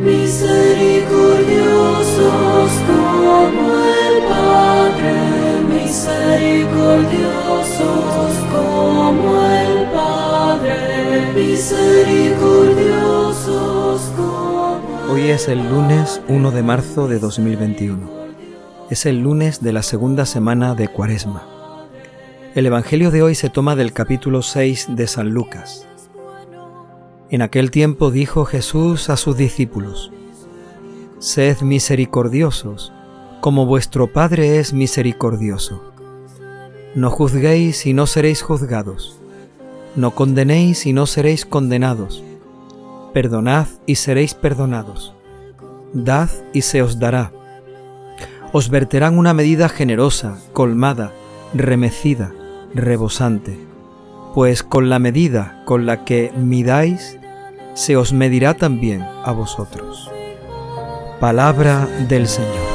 misericordiosos como el Padre, misericordiosos como el Padre, misericordiosos como Hoy es el lunes 1 de marzo de 2021. Es el lunes de la segunda semana de Cuaresma. El Evangelio de hoy se toma del capítulo 6 de San Lucas. En aquel tiempo dijo Jesús a sus discípulos, Sed misericordiosos, como vuestro Padre es misericordioso. No juzguéis y no seréis juzgados. No condenéis y no seréis condenados. Perdonad y seréis perdonados. Dad y se os dará. Os verterán una medida generosa, colmada, remecida, rebosante, pues con la medida con la que midáis, se os medirá también a vosotros. Palabra del Señor.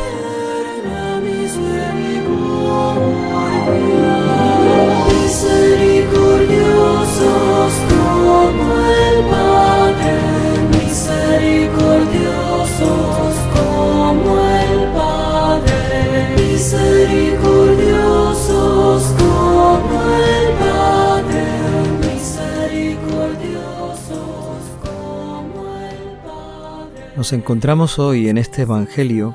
Nos encontramos hoy en este Evangelio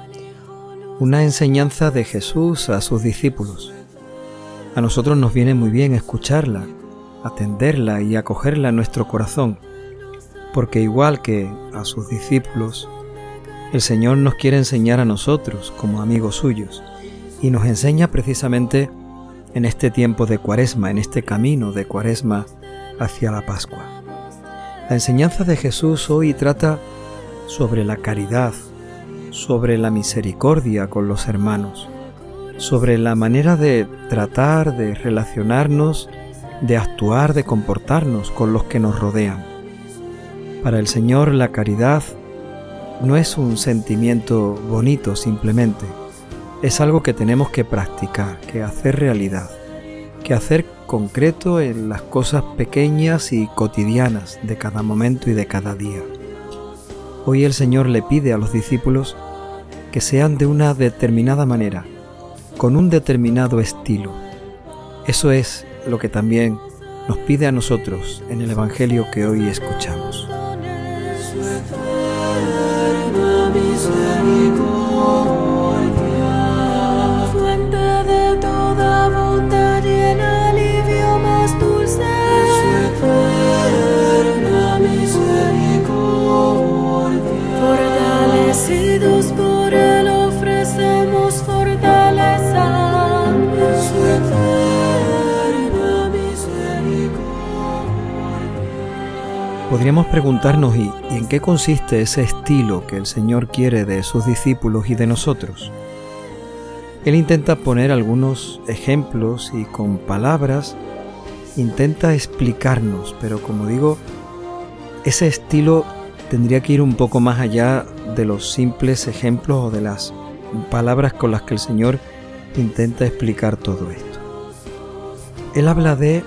una enseñanza de Jesús a sus discípulos. A nosotros nos viene muy bien escucharla, atenderla y acogerla en nuestro corazón, porque igual que a sus discípulos, el Señor nos quiere enseñar a nosotros como amigos suyos y nos enseña precisamente en este tiempo de cuaresma, en este camino de cuaresma hacia la Pascua. La enseñanza de Jesús hoy trata sobre la caridad, sobre la misericordia con los hermanos, sobre la manera de tratar, de relacionarnos, de actuar, de comportarnos con los que nos rodean. Para el Señor la caridad no es un sentimiento bonito simplemente, es algo que tenemos que practicar, que hacer realidad, que hacer concreto en las cosas pequeñas y cotidianas de cada momento y de cada día. Hoy el Señor le pide a los discípulos que sean de una determinada manera, con un determinado estilo. Eso es lo que también nos pide a nosotros en el Evangelio que hoy escuchamos. Podríamos preguntarnos ¿y, en qué consiste ese estilo que el Señor quiere de sus discípulos y de nosotros. Él intenta poner algunos ejemplos y con palabras intenta explicarnos, pero como digo, ese estilo tendría que ir un poco más allá de los simples ejemplos o de las palabras con las que el Señor intenta explicar todo esto. Él habla de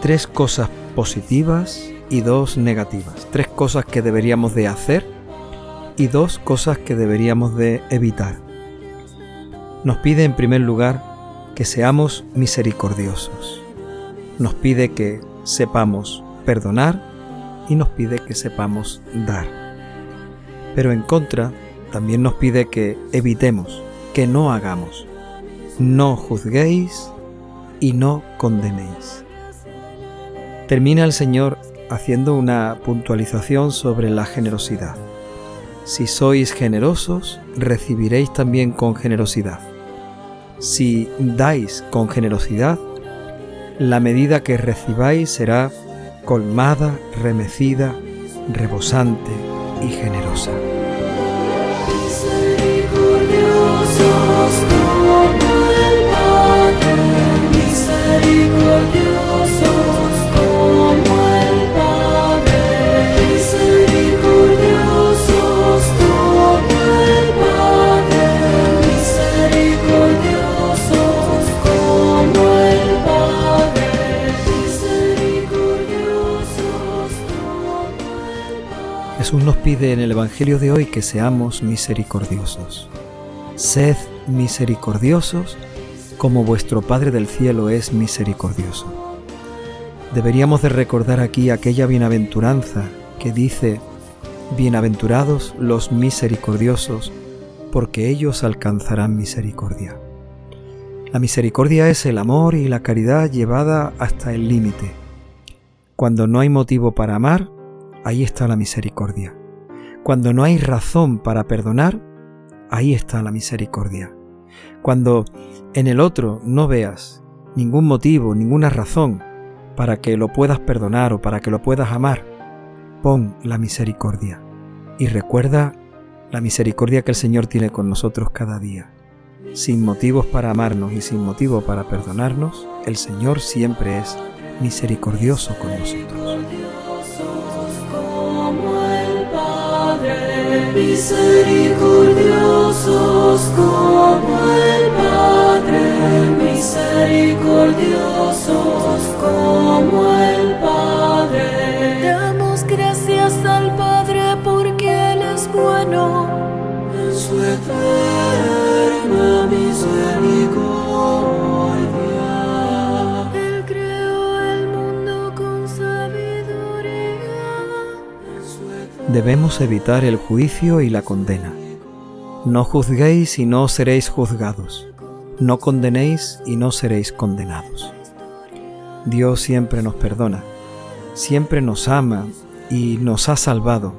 tres cosas positivas y dos negativas, tres cosas que deberíamos de hacer y dos cosas que deberíamos de evitar. Nos pide en primer lugar que seamos misericordiosos. Nos pide que sepamos perdonar y nos pide que sepamos dar. Pero en contra, también nos pide que evitemos, que no hagamos. No juzguéis y no condenéis. Termina el Señor haciendo una puntualización sobre la generosidad. Si sois generosos, recibiréis también con generosidad. Si dais con generosidad, la medida que recibáis será colmada, remecida, rebosante y generosa. Jesús nos pide en el Evangelio de hoy que seamos misericordiosos. Sed misericordiosos como vuestro Padre del cielo es misericordioso. Deberíamos de recordar aquí aquella bienaventuranza que dice, Bienaventurados los misericordiosos, porque ellos alcanzarán misericordia. La misericordia es el amor y la caridad llevada hasta el límite. Cuando no hay motivo para amar, ahí está la misericordia. Cuando no hay razón para perdonar, ahí está la misericordia. Cuando en el otro no veas ningún motivo, ninguna razón para que lo puedas perdonar o para que lo puedas amar, pon la misericordia y recuerda la misericordia que el Señor tiene con nosotros cada día. Sin motivos para amarnos y sin motivo para perdonarnos, el Señor siempre es misericordioso con nosotros. Misericordiosos Debemos evitar el juicio y la condena. No juzguéis y no seréis juzgados. No condenéis y no seréis condenados. Dios siempre nos perdona, siempre nos ama y nos ha salvado.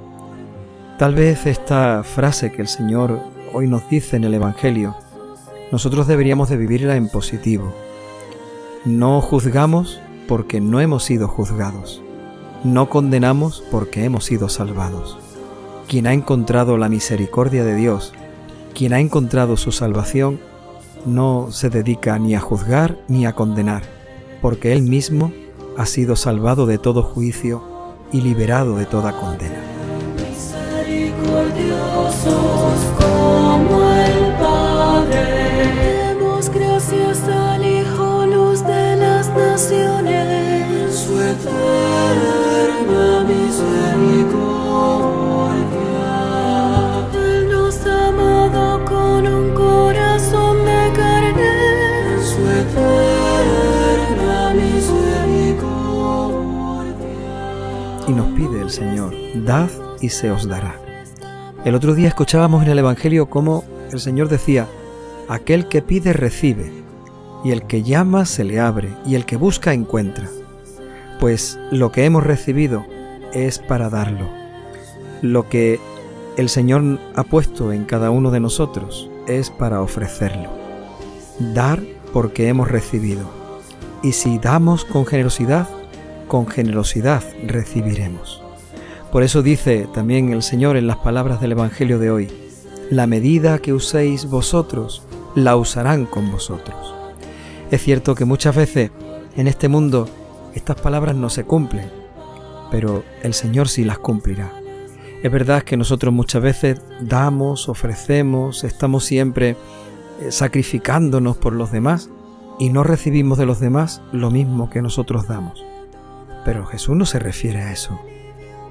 Tal vez esta frase que el Señor hoy nos dice en el Evangelio, nosotros deberíamos de vivirla en positivo. No juzgamos porque no hemos sido juzgados. No condenamos porque hemos sido salvados. Quien ha encontrado la misericordia de Dios, quien ha encontrado su salvación, no se dedica ni a juzgar ni a condenar, porque Él mismo ha sido salvado de todo juicio y liberado de toda condena. Dad y se os dará. El otro día escuchábamos en el Evangelio cómo el Señor decía, aquel que pide recibe, y el que llama se le abre, y el que busca encuentra. Pues lo que hemos recibido es para darlo. Lo que el Señor ha puesto en cada uno de nosotros es para ofrecerlo. Dar porque hemos recibido. Y si damos con generosidad, con generosidad recibiremos. Por eso dice también el Señor en las palabras del Evangelio de hoy, la medida que uséis vosotros, la usarán con vosotros. Es cierto que muchas veces en este mundo estas palabras no se cumplen, pero el Señor sí las cumplirá. Es verdad que nosotros muchas veces damos, ofrecemos, estamos siempre eh, sacrificándonos por los demás y no recibimos de los demás lo mismo que nosotros damos. Pero Jesús no se refiere a eso.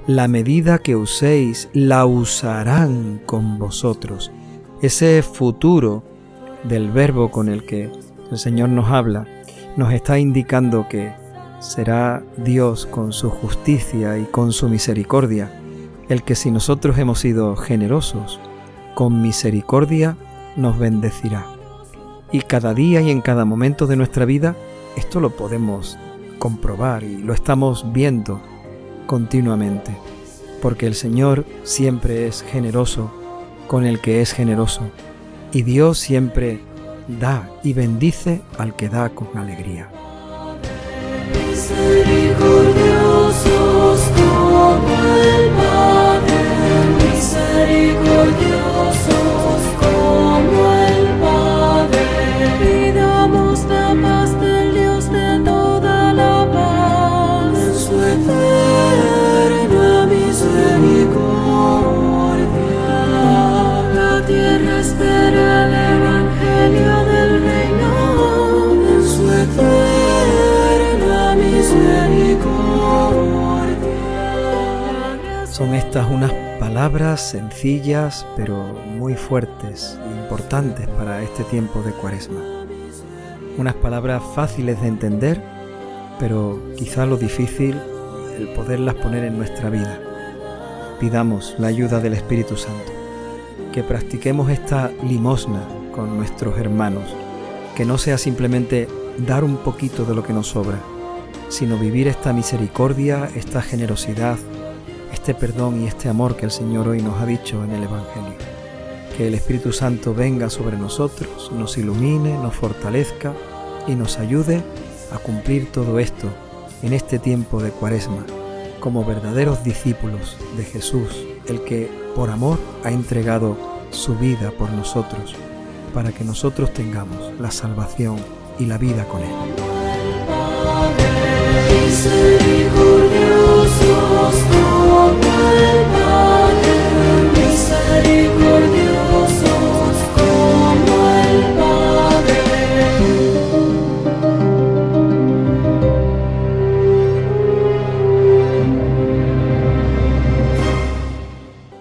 La medida que uséis la usarán con vosotros. Ese futuro del verbo con el que el Señor nos habla nos está indicando que será Dios con su justicia y con su misericordia el que si nosotros hemos sido generosos, con misericordia nos bendecirá. Y cada día y en cada momento de nuestra vida esto lo podemos comprobar y lo estamos viendo continuamente, porque el Señor siempre es generoso con el que es generoso, y Dios siempre da y bendice al que da con alegría. Palabras sencillas pero muy fuertes e importantes para este tiempo de cuaresma. Unas palabras fáciles de entender, pero quizá lo difícil el poderlas poner en nuestra vida. Pidamos la ayuda del Espíritu Santo, que practiquemos esta limosna con nuestros hermanos, que no sea simplemente dar un poquito de lo que nos sobra, sino vivir esta misericordia, esta generosidad, este perdón y este amor que el Señor hoy nos ha dicho en el Evangelio. Que el Espíritu Santo venga sobre nosotros, nos ilumine, nos fortalezca y nos ayude a cumplir todo esto en este tiempo de cuaresma, como verdaderos discípulos de Jesús, el que por amor ha entregado su vida por nosotros, para que nosotros tengamos la salvación y la vida con Él.